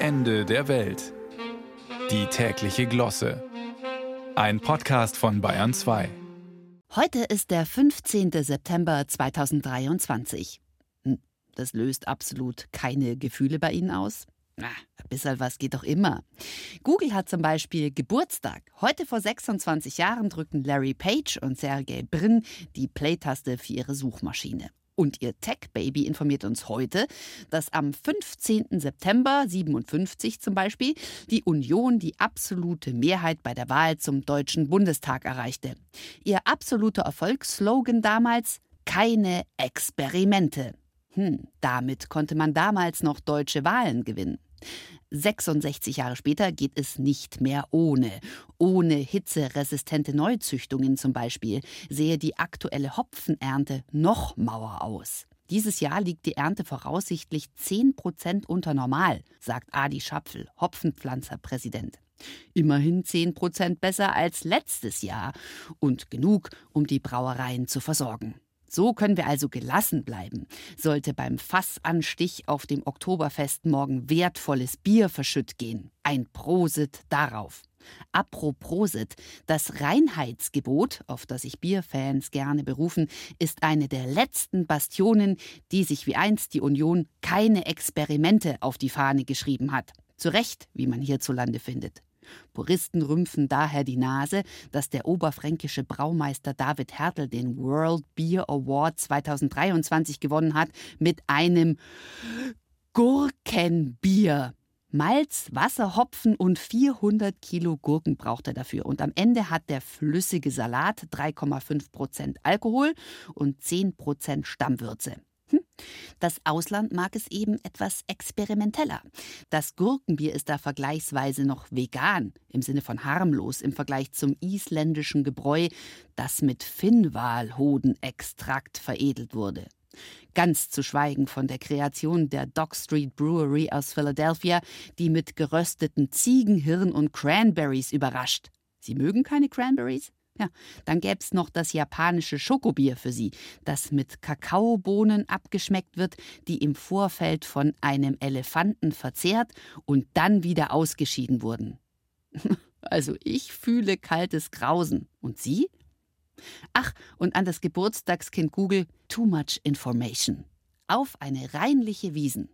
Ende der Welt. Die tägliche Glosse. Ein Podcast von Bayern 2. Heute ist der 15. September 2023. Hm, das löst absolut keine Gefühle bei Ihnen aus? Na, ein bisschen was geht doch immer. Google hat zum Beispiel Geburtstag. Heute vor 26 Jahren drückten Larry Page und Sergey Brin die Play-Taste für ihre Suchmaschine. Und ihr Tech-Baby informiert uns heute, dass am 15. September 57 zum Beispiel die Union die absolute Mehrheit bei der Wahl zum Deutschen Bundestag erreichte. Ihr absoluter Erfolgsslogan damals: keine Experimente. Hm, damit konnte man damals noch deutsche Wahlen gewinnen. 66 Jahre später geht es nicht mehr ohne. Ohne hitzeresistente Neuzüchtungen zum Beispiel sehe die aktuelle Hopfenernte noch mauer aus. Dieses Jahr liegt die Ernte voraussichtlich 10 Prozent unter Normal, sagt Adi Schapfel, Hopfenpflanzerpräsident. Immerhin 10 Prozent besser als letztes Jahr und genug, um die Brauereien zu versorgen. So können wir also gelassen bleiben. Sollte beim Fassanstich auf dem Oktoberfest morgen wertvolles Bier verschütt gehen. Ein Prosit darauf. Aproprosit, das Reinheitsgebot, auf das sich Bierfans gerne berufen, ist eine der letzten Bastionen, die sich wie einst die Union keine Experimente auf die Fahne geschrieben hat. Zu Recht, wie man hierzulande findet. Puristen rümpfen daher die Nase, dass der oberfränkische Braumeister David Hertel den World Beer Award 2023 gewonnen hat mit einem Gurkenbier. Malz, Wasser, Hopfen und 400 Kilo Gurken braucht er dafür. Und am Ende hat der flüssige Salat 3,5 Prozent Alkohol und 10 Prozent Stammwürze. Das Ausland mag es eben etwas experimenteller. Das Gurkenbier ist da vergleichsweise noch vegan, im Sinne von harmlos im Vergleich zum isländischen Gebräu, das mit Finnwalhodenextrakt veredelt wurde. Ganz zu schweigen von der Kreation der Dock Street Brewery aus Philadelphia, die mit gerösteten Ziegenhirn und Cranberries überrascht. Sie mögen keine Cranberries? Ja, dann gäbe es noch das japanische Schokobier für Sie, das mit Kakaobohnen abgeschmeckt wird, die im Vorfeld von einem Elefanten verzehrt und dann wieder ausgeschieden wurden. Also ich fühle kaltes Grausen. Und Sie? Ach, und an das Geburtstagskind Google, too much information. Auf eine reinliche Wiesen.